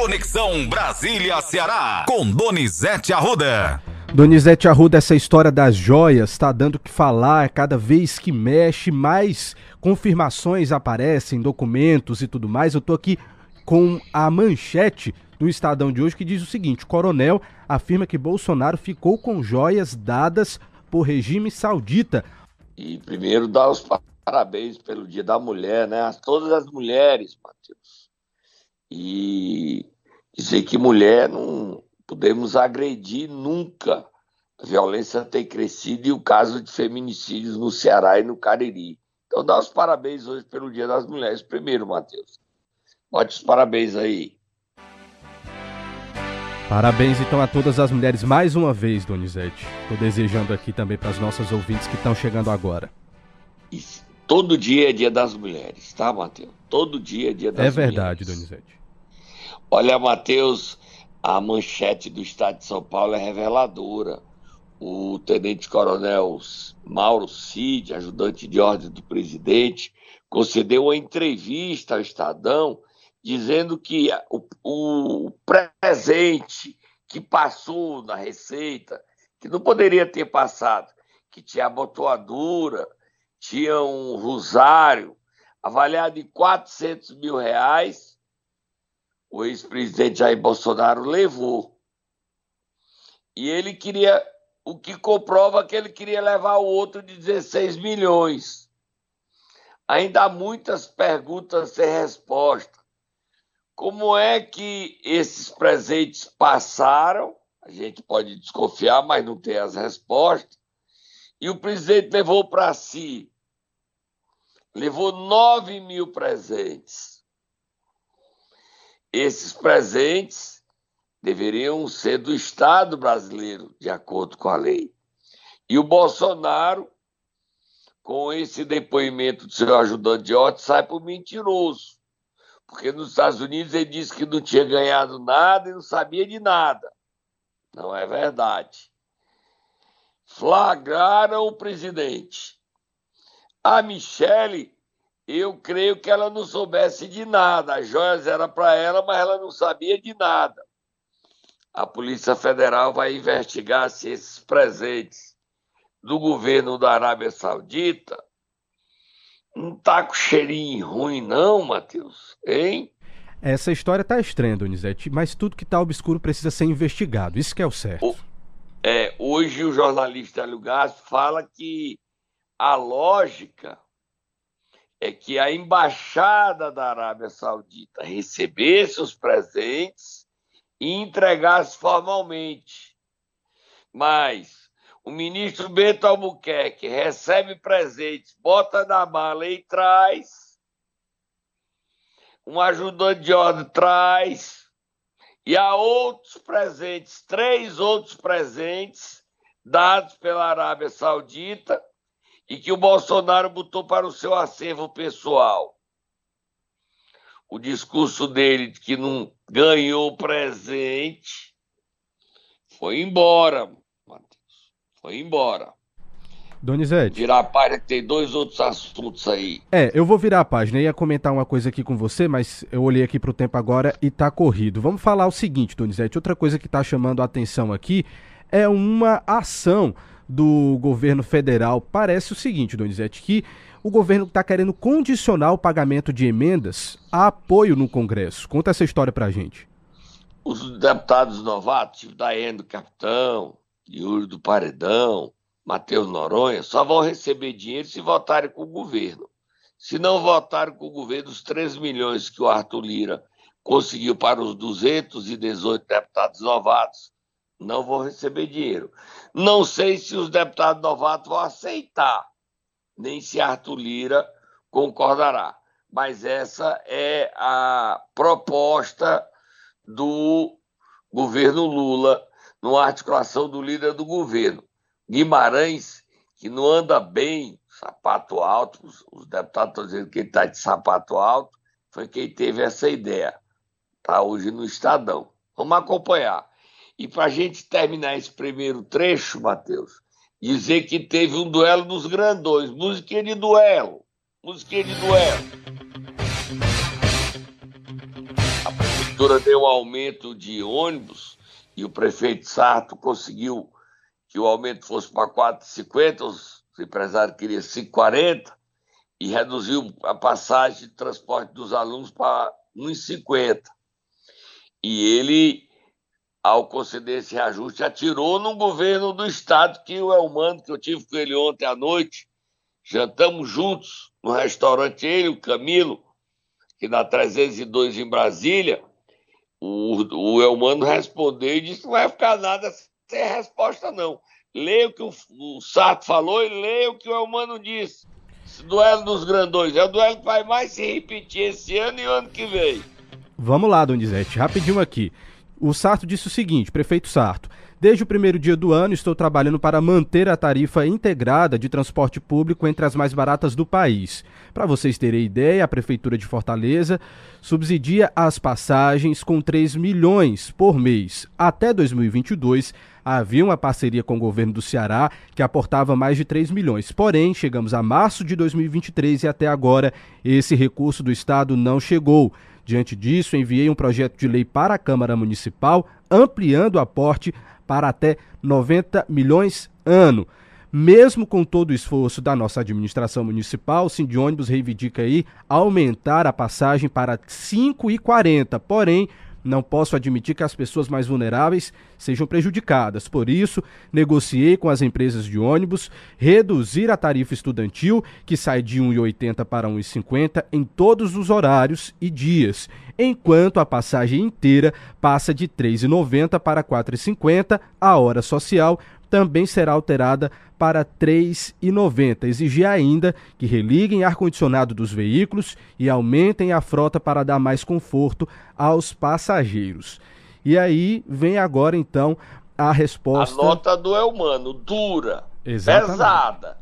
Conexão Brasília-Ceará, com Donizete Arruda. Donizete Arruda, essa história das joias está dando o que falar, cada vez que mexe, mais confirmações aparecem, documentos e tudo mais. Eu tô aqui com a manchete do Estadão de hoje que diz o seguinte: o coronel afirma que Bolsonaro ficou com joias dadas por regime saudita. E primeiro dar os parabéns pelo Dia da Mulher, né? A todas as mulheres, Matheus. E dizer que mulher não podemos agredir nunca. A violência tem crescido e o caso de feminicídios no Ceará e no Cariri. Então, dá os parabéns hoje pelo Dia das Mulheres. Primeiro, Matheus. Bote os parabéns aí. Parabéns então a todas as mulheres mais uma vez, Donizete. Estou desejando aqui também para as nossas ouvintes que estão chegando agora. Isso. Todo dia é dia das mulheres, tá, Matheus? Todo dia é dia das. É verdade, mulheres. Donizete. Olha, Matheus, a manchete do Estado de São Paulo é reveladora. O tenente-coronel Mauro Cid, ajudante de ordem do presidente, concedeu uma entrevista ao Estadão dizendo que o, o presente que passou na Receita, que não poderia ter passado, que tinha abotoadura, tinha um rosário avaliado em 400 mil reais, o ex-presidente Jair Bolsonaro levou. E ele queria, o que comprova que ele queria levar o outro de 16 milhões. Ainda há muitas perguntas sem resposta. Como é que esses presentes passaram? A gente pode desconfiar, mas não tem as respostas. E o presidente levou para si, levou 9 mil presentes esses presentes deveriam ser do Estado brasileiro, de acordo com a lei. E o Bolsonaro, com esse depoimento do seu ajudante de ordem, sai por mentiroso. Porque nos Estados Unidos ele disse que não tinha ganhado nada e não sabia de nada. Não é verdade. Flagraram o presidente. A Michele eu creio que ela não soubesse de nada. As joias eram para ela, mas ela não sabia de nada. A Polícia Federal vai investigar se esses presentes do governo da Arábia Saudita não tá com cheirinho ruim, não, Matheus? Hein? Essa história tá estranha, Donizete, mas tudo que tá obscuro precisa ser investigado. Isso que é o certo. O, é, hoje o jornalista Hélio Gasto fala que a lógica é que a embaixada da Arábia Saudita recebesse os presentes e entregasse formalmente. Mas o ministro Bento Albuquerque recebe presentes, bota na mala e traz. Um ajudante de ordem traz. E há outros presentes, três outros presentes dados pela Arábia Saudita e que o Bolsonaro botou para o seu acervo pessoal. O discurso dele de que não ganhou presente foi embora, Matheus. Foi embora. Donizete. Virar a página que tem dois outros assuntos aí. É, eu vou virar a página. Eu ia comentar uma coisa aqui com você, mas eu olhei aqui pro tempo agora e tá corrido. Vamos falar o seguinte, Donizete. Outra coisa que tá chamando a atenção aqui é uma ação do governo federal parece o seguinte, Donizete, que o governo está querendo condicionar o pagamento de emendas a apoio no Congresso. Conta essa história para a gente. Os deputados novatos, tipo Daiane do Capitão, Yuri do Paredão, Matheus Noronha, só vão receber dinheiro se votarem com o governo. Se não votarem com o governo, os 3 milhões que o Arthur Lira conseguiu para os 218 deputados novatos, não vão receber dinheiro. Não sei se os deputados novatos vão aceitar, nem se Arthur Lira concordará. Mas essa é a proposta do governo Lula, numa articulação do líder do governo. Guimarães, que não anda bem, sapato alto, os deputados estão dizendo que ele está de sapato alto, foi quem teve essa ideia. Está hoje no Estadão. Vamos acompanhar. E para a gente terminar esse primeiro trecho, Matheus, dizer que teve um duelo dos grandões, musiquinha de duelo, musiquinha de duelo. prefeitura deu um aumento de ônibus e o prefeito Sarto conseguiu que o aumento fosse para 4,50, os empresários queriam 5,40 e reduziu a passagem de transporte dos alunos para 1,50. E ele, ao conceder esse reajuste, atirou no governo do estado que o Elmano, que eu tive com ele ontem à noite, jantamos juntos no restaurante, ele, o Camilo, que na 302 em Brasília, o, o Elmano respondeu e disse que não vai ficar nada sem resposta, não. Leia o que o, o Sato falou e leia o que o Elmano disse. Esse duelo dos grandões é o duelo que vai mais se repetir esse ano e o ano que vem. Vamos lá, Donizete, rapidinho aqui. O Sarto disse o seguinte, prefeito Sarto, Desde o primeiro dia do ano, estou trabalhando para manter a tarifa integrada de transporte público entre as mais baratas do país. Para vocês terem ideia, a Prefeitura de Fortaleza subsidia as passagens com 3 milhões por mês. Até 2022, havia uma parceria com o governo do Ceará que aportava mais de 3 milhões. Porém, chegamos a março de 2023 e até agora esse recurso do Estado não chegou. Diante disso, enviei um projeto de lei para a Câmara Municipal ampliando o aporte para até 90 milhões ano. Mesmo com todo o esforço da nossa administração municipal, o Sim Ônibus reivindica aí aumentar a passagem para 5,40. Porém, não posso admitir que as pessoas mais vulneráveis sejam prejudicadas. Por isso, negociei com as empresas de ônibus reduzir a tarifa estudantil, que sai de 1,80 para 1,50 em todos os horários e dias, enquanto a passagem inteira passa de 3,90 para 4,50 a hora social também será alterada para R$ 3,90. Exigir ainda que religuem ar-condicionado dos veículos e aumentem a frota para dar mais conforto aos passageiros. E aí vem agora então a resposta. A nota do Elmano, dura, Exatamente. pesada.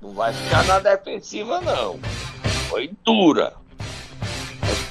Não vai ficar na defensiva, não. Foi dura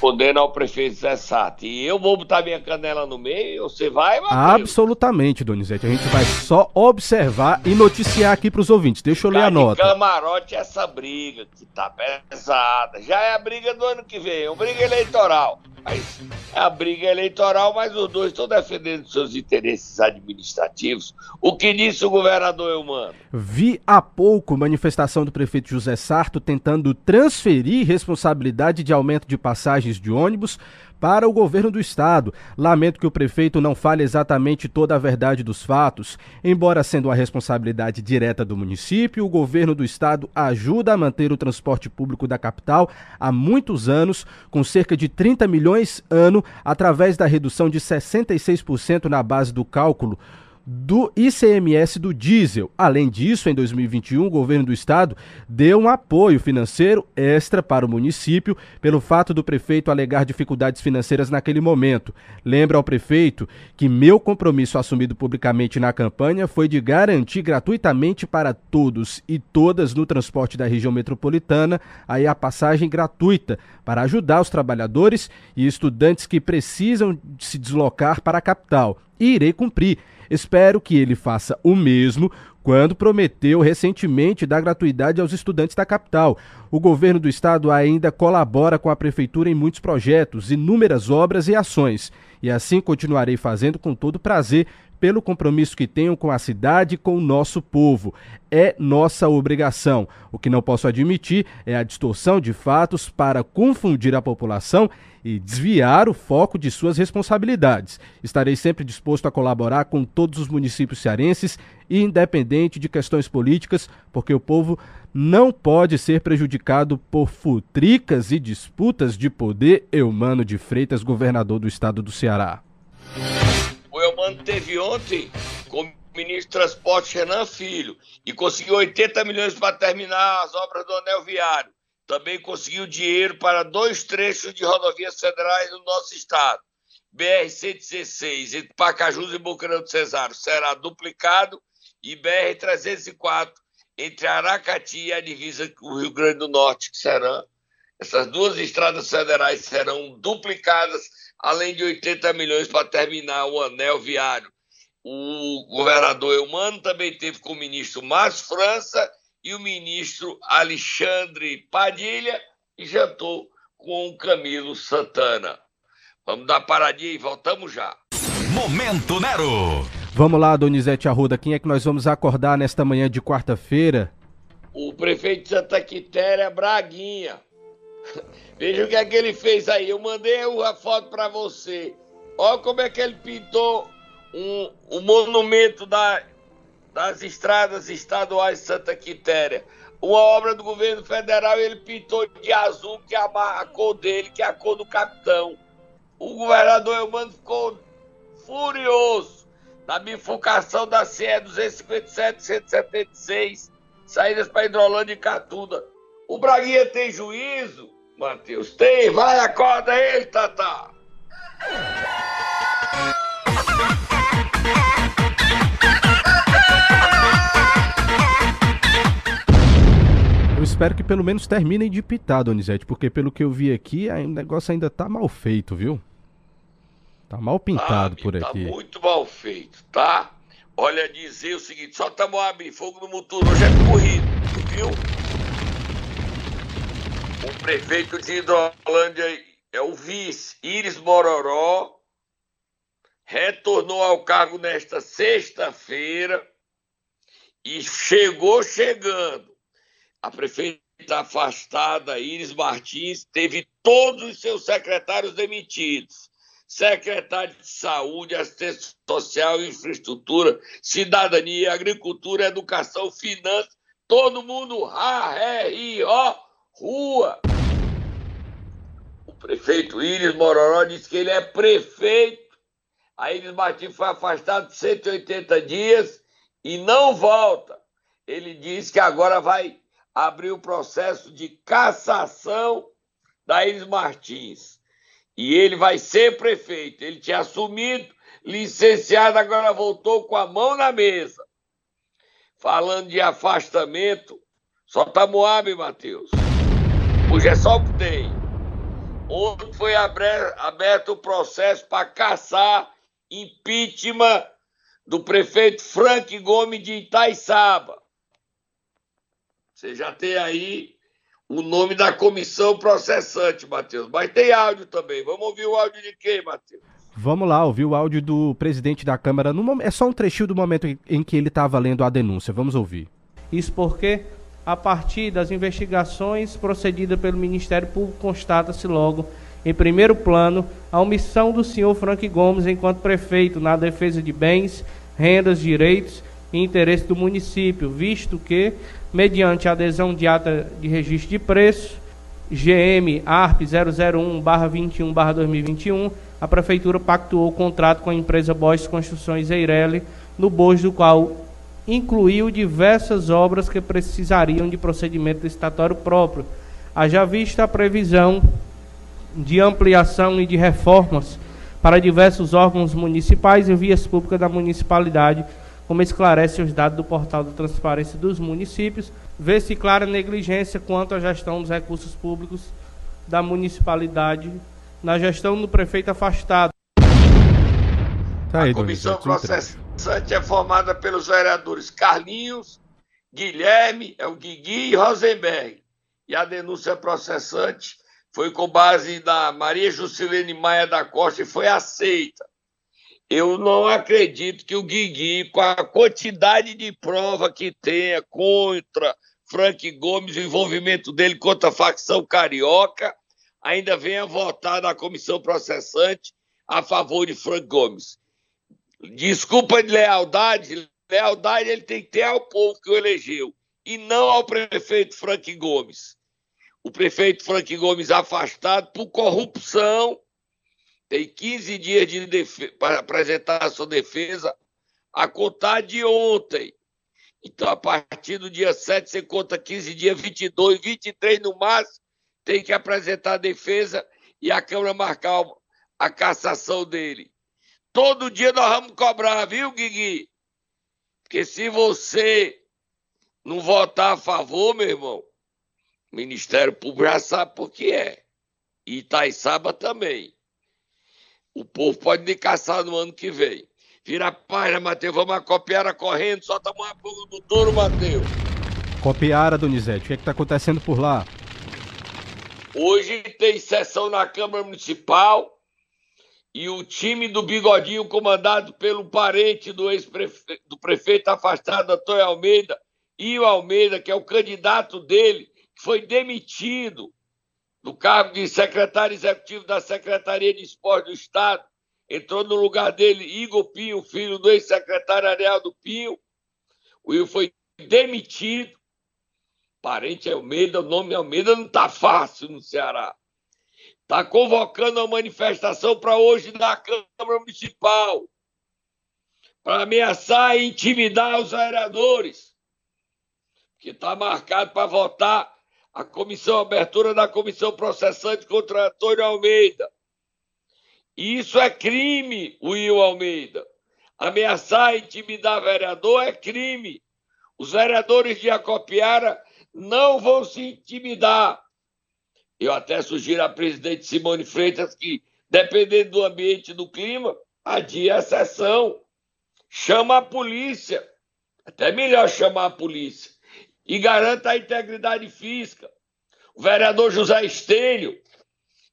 respondendo ao prefeito Zé Sati. E eu vou botar minha canela no meio, você vai, Matheus? Absolutamente, Donizete. A gente vai só observar e noticiar aqui para os ouvintes. Deixa eu ler a nota. camarote essa briga que tá pesada. Já é a briga do ano que vem, é uma briga eleitoral. Mas a briga eleitoral, mas os dois estão defendendo seus interesses administrativos. O que disse o governador Eumano? Vi há pouco manifestação do prefeito José Sarto tentando transferir responsabilidade de aumento de passagens de ônibus para o governo do estado. Lamento que o prefeito não fale exatamente toda a verdade dos fatos. Embora sendo uma responsabilidade direta do município, o governo do estado ajuda a manter o transporte público da capital há muitos anos, com cerca de 30 milhões ano, através da redução de 66% na base do cálculo do ICMS do diesel. Além disso, em 2021, o governo do estado deu um apoio financeiro extra para o município pelo fato do prefeito alegar dificuldades financeiras naquele momento. Lembra ao prefeito que meu compromisso assumido publicamente na campanha foi de garantir gratuitamente para todos e todas no transporte da região metropolitana aí a passagem gratuita para ajudar os trabalhadores e estudantes que precisam se deslocar para a capital. E irei cumprir. Espero que ele faça o mesmo quando prometeu recentemente dar gratuidade aos estudantes da capital. O governo do estado ainda colabora com a prefeitura em muitos projetos, inúmeras obras e ações. E assim continuarei fazendo com todo prazer, pelo compromisso que tenho com a cidade e com o nosso povo. É nossa obrigação. O que não posso admitir é a distorção de fatos para confundir a população e desviar o foco de suas responsabilidades. Estarei sempre disposto a colaborar com todos os municípios cearenses, independente de questões políticas, porque o povo não pode ser prejudicado por futricas e disputas de poder. Eumano de Freitas, governador do estado do Ceará. Teve ontem com o ministro do Transporte Renan Filho e conseguiu 80 milhões para terminar as obras do anel viário também conseguiu dinheiro para dois trechos de rodovias federais no nosso estado. BR-116 entre Pacajus e Boqueirão do Cesário será duplicado e BR-304 entre Aracati e a divisa com o Rio Grande do Norte, que serão essas duas estradas federais serão duplicadas, além de 80 milhões para terminar o anel viário. O governador Eumano também teve com o ministro Márcio França e o ministro Alexandre Padilha e jantou com o Camilo Santana. Vamos dar paradinha e voltamos já. Momento Nero. Vamos lá, Donizete Arruda, quem é que nós vamos acordar nesta manhã de quarta-feira? O prefeito de Santa Quitéria, Braguinha. Veja o que é que ele fez aí. Eu mandei a foto para você. Olha como é que ele pintou um, um monumento da, das estradas estaduais de Santa Quitéria. Uma obra do governo federal ele pintou de azul, que é a, cor dele, que é a cor do capitão. O governador Eumano ficou furioso na bifurcação da CE 257 176, saídas para Hidrolândia e Catunda. O Braguinha tem juízo, Matheus? Tem, vai, acorda ele, Tata. Eu espero que pelo menos terminem de pitar, Donizete, porque pelo que eu vi aqui, o negócio ainda tá mal feito, viu? Tá mal pintado ah, por tá aqui. Tá muito mal feito, tá? Olha, dizer o seguinte, só abrindo fogo no motor hoje é corrido, viu? O prefeito de Hidrolândia é o vice, Iris Mororó, retornou ao cargo nesta sexta-feira e chegou chegando. A prefeita afastada, Iris Martins, teve todos os seus secretários demitidos. Secretário de Saúde, Assistência Social, Infraestrutura, Cidadania, Agricultura, Educação, Finanças, todo mundo, ha, ré, ri, ó, rua prefeito Iris Mororó disse que ele é prefeito. A Iris Martins foi afastado de 180 dias e não volta. Ele disse que agora vai abrir o processo de cassação da Iris Martins. E ele vai ser prefeito. Ele tinha assumido, licenciado, agora voltou com a mão na mesa. Falando de afastamento, só tá Moab, Matheus. Hoje é só o que tem. Ontem foi aberto o processo para caçar impeachment do prefeito Frank Gomes de Itaiçaba. Você já tem aí o nome da comissão processante, Matheus. Mas tem áudio também. Vamos ouvir o áudio de quem, Matheus? Vamos lá, ouvir o áudio do presidente da Câmara. No, é só um trechinho do momento em que ele estava lendo a denúncia. Vamos ouvir. Isso porque a partir das investigações procedidas pelo Ministério Público, constata-se logo, em primeiro plano, a omissão do senhor Frank Gomes enquanto prefeito na defesa de bens, rendas, direitos e interesses do município, visto que, mediante adesão de ata de registro de preço, GM ARP 001-21-2021, a Prefeitura pactuou o contrato com a empresa Bosch Construções Eireli, no bojo do qual incluiu diversas obras que precisariam de procedimento estatório próprio, haja vista a previsão de ampliação e de reformas para diversos órgãos municipais e vias públicas da municipalidade, como esclarece os dados do portal da transparência dos municípios, vê-se clara negligência quanto à gestão dos recursos públicos da municipalidade na gestão do prefeito afastado. Tá aí, a comissão processante é formada pelos vereadores Carlinhos, Guilherme, é o Guigui e Rosenberg. E a denúncia processante foi com base na Maria Juscelene Maia da Costa e foi aceita. Eu não acredito que o Guigui, com a quantidade de prova que tenha contra Frank Gomes, o envolvimento dele contra a facção carioca, ainda venha votar na comissão processante a favor de Frank Gomes. Desculpa de lealdade, lealdade ele tem que ter ao povo que o elegeu e não ao prefeito Frank Gomes. O prefeito Frank Gomes afastado por corrupção, tem 15 dias de para apresentar a sua defesa, a contar de ontem. Então, a partir do dia 7, você conta 15 dias, 22, 23 no máximo, tem que apresentar a defesa e a Câmara marcar a cassação dele. Todo dia nós vamos cobrar, viu, Guigui? Porque se você não votar a favor, meu irmão, o Ministério Público já sabe por que é. E Itaiçaba também. O povo pode me caçar no ano que vem. Vira a página, Matheus. Vamos copiar a correndo, solta uma fogo do touro, Matheus. Copiara, Donizete. O que é está acontecendo por lá? Hoje tem sessão na Câmara Municipal e o time do Bigodinho, comandado pelo parente do ex-prefeito, do prefeito afastado, Antônio Almeida, e o Almeida, que é o candidato dele, que foi demitido do cargo de secretário executivo da Secretaria de Esporte do Estado, entrou no lugar dele Igor Pinho, filho do ex-secretário Ariel Pinho. O Will foi demitido. Parente Almeida, o nome Almeida não está fácil no Ceará. Está convocando uma manifestação para hoje na Câmara Municipal para ameaçar e intimidar os vereadores, que está marcado para votar a comissão, a abertura da comissão processante contra Antônio Almeida. E isso é crime, Will Almeida. Ameaçar e intimidar vereador é crime. Os vereadores de Acopiara não vão se intimidar. Eu até sugiro à presidente Simone Freitas que, dependendo do ambiente e do clima, adie a sessão. Chama a polícia. Até melhor chamar a polícia e garanta a integridade física. O vereador José Estênio,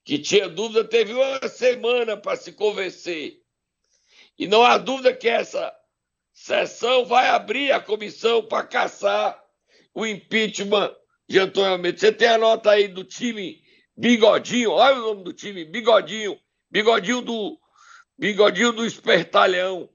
que tinha dúvida, teve uma semana para se convencer. E não há dúvida que essa sessão vai abrir a comissão para caçar o impeachment de Antônio Almeida. Você tem a nota aí do time Bigodinho, olha o nome do time, Bigodinho, Bigodinho do Bigodinho do Espertalhão,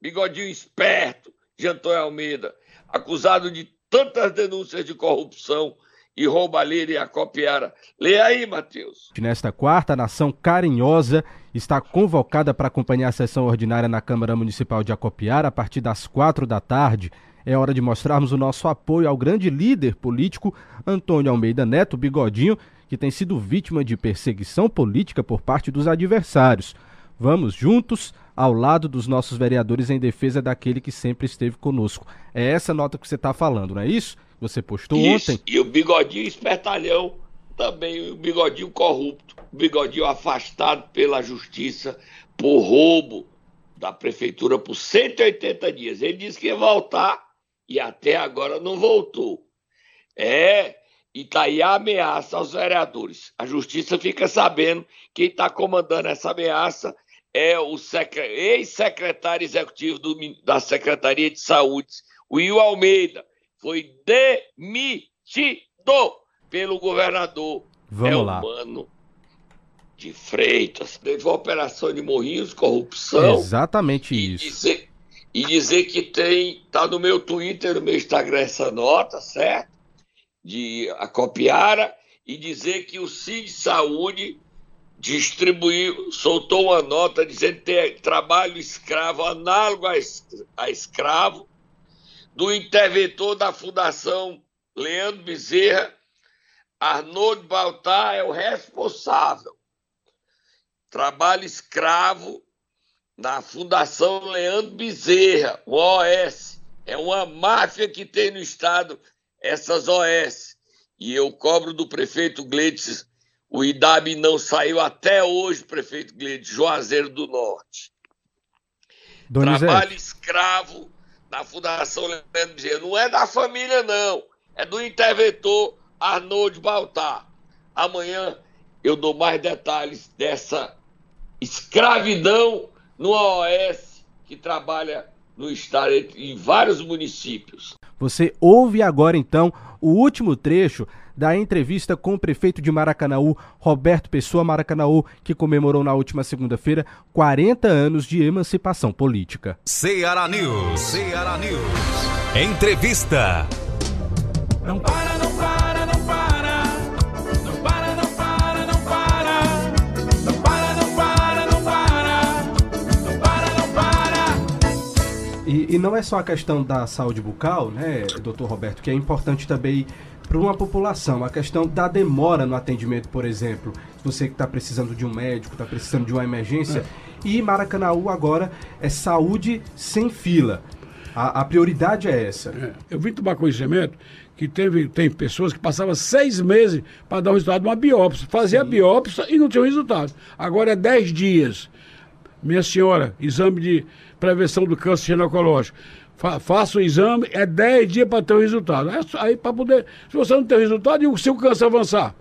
Bigodinho esperto de Antônio Almeida, acusado de tantas denúncias de corrupção e roubalheira e acopiara. Lê aí, Matheus. Nesta quarta, a Nação Carinhosa está convocada para acompanhar a sessão ordinária na Câmara Municipal de Acopiara a partir das quatro da tarde. É hora de mostrarmos o nosso apoio ao grande líder político Antônio Almeida Neto Bigodinho, que tem sido vítima de perseguição política por parte dos adversários. Vamos juntos ao lado dos nossos vereadores em defesa daquele que sempre esteve conosco. É essa nota que você está falando, não é isso? Você postou isso, ontem. E o bigodinho espertalhão também, o bigodinho corrupto, o bigodinho afastado pela justiça por roubo da prefeitura por 180 dias. Ele disse que ia voltar e até agora não voltou. É, e está aí a ameaça aos vereadores. A justiça fica sabendo quem está comandando essa ameaça é o ex-secretário executivo do, da Secretaria de Saúde, Will Almeida, foi demitido pelo governador Vamos é lá. Mano de Freitas. Teve uma operação de Morrinhos, corrupção. Exatamente e isso. Dizer, e dizer que tem, tá no meu Twitter, no meu Instagram essa nota, certo? De a Copiara, e dizer que o CID Saúde distribuiu, soltou uma nota dizendo tem trabalho escravo, análogo a, escravo, do interventor da Fundação Leandro Bezerra, Arnold Baltar é o responsável. Trabalho escravo na Fundação Leandro Bezerra, o OS. É uma máfia que tem no Estado essas OS. E eu cobro do prefeito Gleides o IDAB não saiu até hoje, prefeito Glede, Juazeiro do Norte. Donizete. Trabalho escravo na Fundação Leandro Bezerra. Não é da família, não. É do interventor Arnold Baltar. Amanhã eu dou mais detalhes dessa escravidão no OS que trabalha no estado em vários municípios. Você ouve agora então o último trecho da entrevista com o prefeito de Maracanaú, Roberto Pessoa Maracanaú, que comemorou na última segunda-feira 40 anos de emancipação política. Ceará News. Ceará News. Entrevista. Não para, não para, não para. Não para, não para, não para. Não para, não para, não para. Não para, não para. E, e não é só a questão da saúde bucal, né, doutor Roberto, que é importante também para uma população. A questão da demora no atendimento, por exemplo, você que está precisando de um médico, está precisando de uma emergência. É. E Maracanaú agora é saúde sem fila. A, a prioridade é essa. É. Eu vim tomar conhecimento que teve, tem pessoas que passavam seis meses para dar o resultado de uma biópsia. Fazia Sim. a biópsia e não tinha o resultado. Agora é dez dias. Minha senhora, exame de prevenção do câncer ginecológico fa faça o exame, é 10 dias para ter o resultado. É aí para poder. Se você não tem o resultado, e o câncer avançar?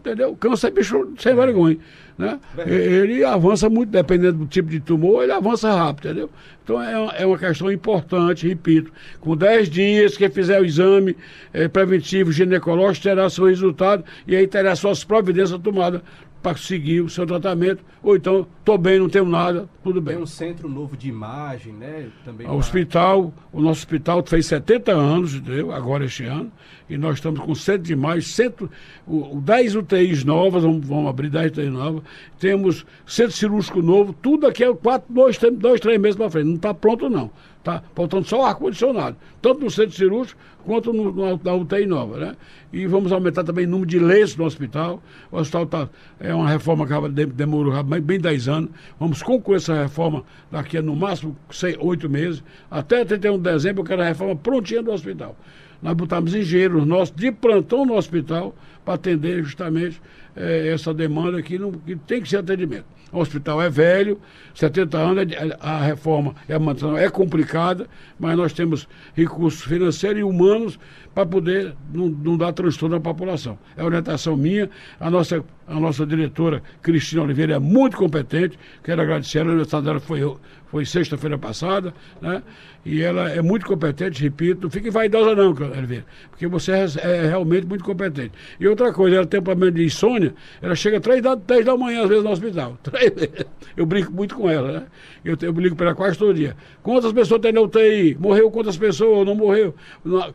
entendeu? Câncer é bicho sem vergonha. Né? Ele avança muito, dependendo do tipo de tumor, ele avança rápido, entendeu? Então é uma, é uma questão importante, repito. Com 10 dias, quem fizer o exame eh, preventivo ginecológico terá seu resultado e aí terá suas providências tomadas para seguir o seu tratamento. Ou então, estou bem, não tenho nada, tudo bem. Tem um centro novo de imagem, né? Também O hospital, o nosso hospital fez 70 anos, entendeu? Agora este ano, e nós estamos com cento de mais, cento, o, o 10 UTIs novas, vamos, vamos abrir 10 UTIs novas, temos centro cirúrgico novo, tudo aqui é quatro, dois, três- dois, três meses para frente. Não está pronto, não. Está faltando só ar-condicionado, tanto no centro cirúrgico quanto no, no- na UTI nova, né? E vamos aumentar também o número de leitos no hospital. O hospital tá, é uma reforma que demorou bem, bem 10 anos. Vamos concluir essa reforma daqui a no máximo seis, 8 meses. Até 31 de dezembro eu quero a reforma prontinha do hospital. Nós botamos engenheiros nossos de plantão no hospital para atender justamente eh, essa demanda que, não, que tem que ser atendimento. O hospital é velho, 70 anos, é- a reforma manutenção é complicada, mas nós temos recursos financeiros e humanos para poder não, não dar transtorno à população. É orientação minha, a nossa, a nossa diretora Cristina Oliveira é muito competente, quero agradecer, a aniversário dela foi, foi sexta-feira passada, né? E ela é muito competente, repito, não fique vaidosa não, Oliveira, porque você é, é realmente muito competente. E outra coisa, ela tem um problema de insônia, ela chega três da, três da manhã, às vezes, no hospital. Eu brinco muito com ela, né? Eu, eu brinco para ela quase todo dia. Quantas pessoas tem na UTI? Morreu quantas pessoas? Não morreu?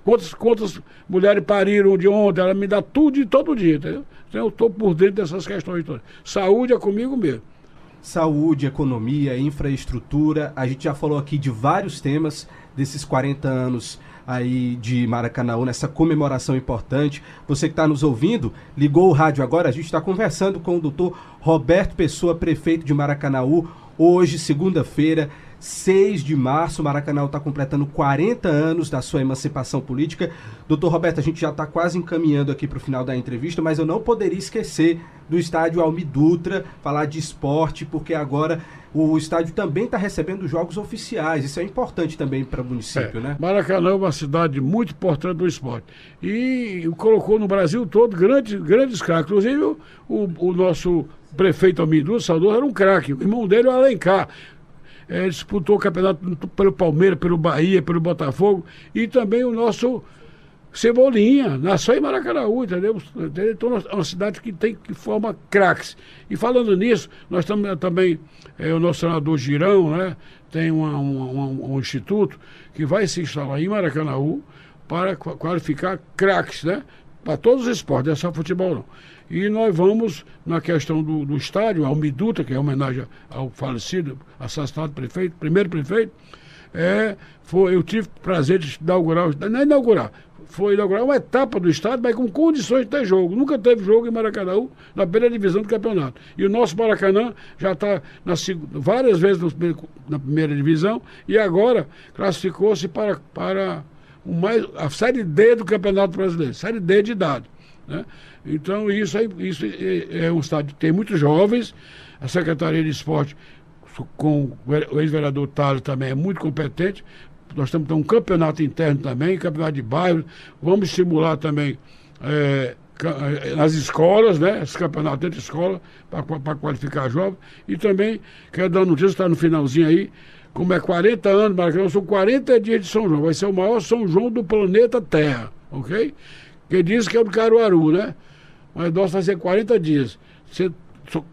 Quantas, quantas mulheres pariram de ontem? Ela me dá tudo de todo dia, entendeu? Então eu estou por dentro dessas questões todas. Saúde é comigo mesmo. Saúde, economia, infraestrutura. A gente já falou aqui de vários temas desses 40 anos aí de Maracanã, nessa comemoração importante. Você que está nos ouvindo, ligou o rádio agora, a gente está conversando com o doutor Roberto Pessoa, prefeito de Maracanaú, hoje, segunda-feira, 6 de março, Maracanã está completando 40 anos da sua emancipação política. Doutor Roberto, a gente já está quase encaminhando aqui para o final da entrevista, mas eu não poderia esquecer do estádio Almi Dutra, falar de esporte, porque agora o estádio também está recebendo jogos oficiais. Isso é importante também para o município, É, né? Maracanã é uma cidade muito importante do esporte. E colocou no Brasil todo grandes, grandes craques. Inclusive, o, o- nosso prefeito Amidu Salvador era um craque. O irmão dele, o Alencar. É, disputou o campeonato pelo Palmeiras, pelo Bahia, pelo Botafogo. E também o nosso Cebolinha, nasceu em Maracanaú, entendeu? Então, é uma cidade que tem que forma craques. E falando nisso, nós estamos também, é, o nosso senador Girão, né? Tem uma- uma- uma- um instituto que vai se instalar em Maracanaú para qua- qualificar craques, né? Para todos os esportes, não é só futebol não. E nós vamos, na questão do, do estádio, ao Miduta, que é homenagem ao falecido, assassinado prefeito, primeiro prefeito, é, foi, eu tive o prazer de inaugurar, não é inaugurar, foi inaugurar uma etapa do estádio, mas com condições de ter jogo. Nunca teve jogo em Maracanã, na primeira divisão do campeonato. E o nosso Maracanã já está várias vezes na primeira divisão e agora classificou-se para, para mais, a Série D do Campeonato Brasileiro, Série D de idade. Né? Então, isso, aí, isso é, é um estádio que tem muitos jovens, a Secretaria de Esporte com o ex-vereador Tales também é muito competente. Nós tendo um campeonato interno também, campeonato de bairro. Vamos estimular também ca- eh, nas escolas, né? Esse campeonato dentro de escola, para qualificar jovens. E também, quero dar notícia, está no finalzinho aí, como é 40 anos, Maracanã, são 40 dias de São João. Vai ser o maior São João do planeta Terra, ok? Quem diz que é o Caruaru, né? Mas nós vai ser 40 dias. Você-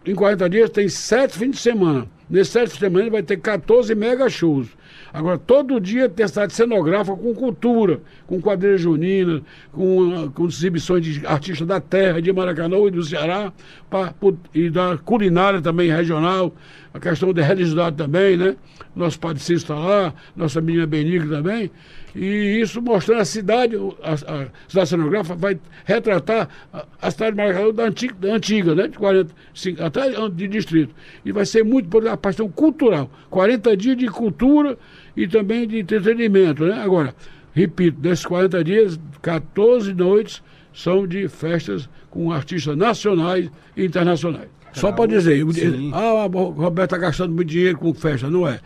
em 40 dias tem sete fins de semana. Nesses sete fins de semana vai ter 14 mega shows. Agora, todo dia tem cidade cenográfica com cultura, com quadrilha junina, com, com exibições de artistas da terra, de Maracanã e do Ceará, pra, e da culinária também regional, a questão da religiosidade também, né? Nosso Padre Cícero está lá, nossa menina Benigna também. E isso mostrando a cidade, a, a cidade cenográfica vai retratar a, a cidade de Maracanã da antiga, da antiga, né? De 45, até de distrito. E vai ser muito por a questão cultural. 40 dias de cultura e também de entretenimento, né? Agora, repito, desses 40 dias, 14 noites são de festas com artistas nacionais e internacionais. Só para dizer, Sim. ah, o Roberto está gastando muito dinheiro com festa, não é?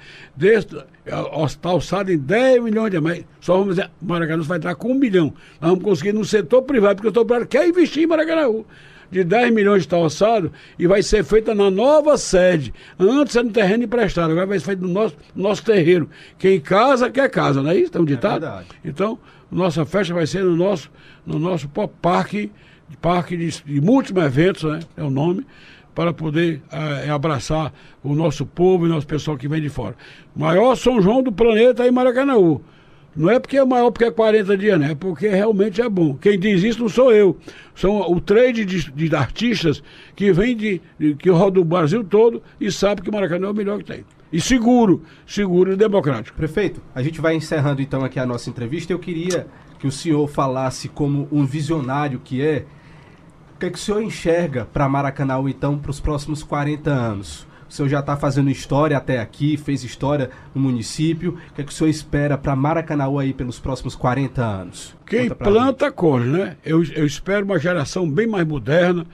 Está alçado em 10 milhões de reais. Só vamos dizer, Maracanã vai entrar com um milhão. Nós vamos conseguir no setor privado, porque o setor privado quer investir em Maracanã. De 10 milhões está orçado e vai ser feita na nova sede. Antes era no terreno emprestado, agora vai ser feito no nosso, no nosso terreiro. Quem casa, quer casa, não é isso? Tem um ditado? verdade. Então, nossa festa vai ser no nosso, no nosso pop parque, parque de, de múltiplos eventos, né? É o nome, para poder eh, abraçar o nosso povo e o nosso pessoal que vem de fora. Maior São João do planeta é em Maracanaú. Não é porque é maior porque é 40 dias, né? É porque realmente é bom. Quem diz isso não sou eu. São o trade de, de artistas que vem de, de- que roda o Brasil todo e sabe que Maracanã é o melhor que tem. E seguro, seguro e democrático. Prefeito, a gente vai encerrando então aqui a nossa entrevista. Eu queria que o senhor falasse como um visionário que é, o que, é que o senhor enxerga para Maracanã então para os próximos 40 anos? O senhor já está fazendo história até aqui, fez história no município. O que, é que o senhor espera para Maracanã aí pelos próximos 40 anos? Quem planta, colhe, né? Eu, eu espero uma geração bem mais moderna.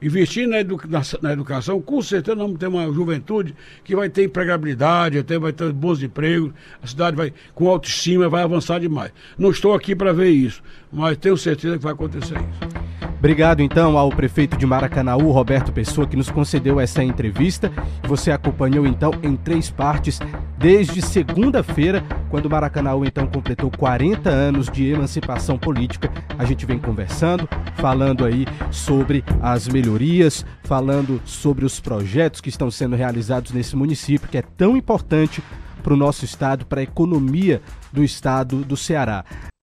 Investir na, na, na educação, com certeza nós vamos ter uma juventude que vai ter empregabilidade, até vai ter bons empregos, a cidade vai, com autoestima, vai avançar demais. Não estou aqui para ver isso, mas tenho certeza que vai acontecer isso. Obrigado então ao prefeito de Maracanaú, Roberto Pessoa, que nos concedeu essa entrevista. Você acompanhou então em três partes desde segunda-feira, quando Maracanaú então completou 40 anos de emancipação política. A gente vem conversando, falando aí sobre as melhorias, falando sobre os projetos que estão sendo realizados nesse município que é tão importante para o nosso estado, para a economia do estado do Ceará.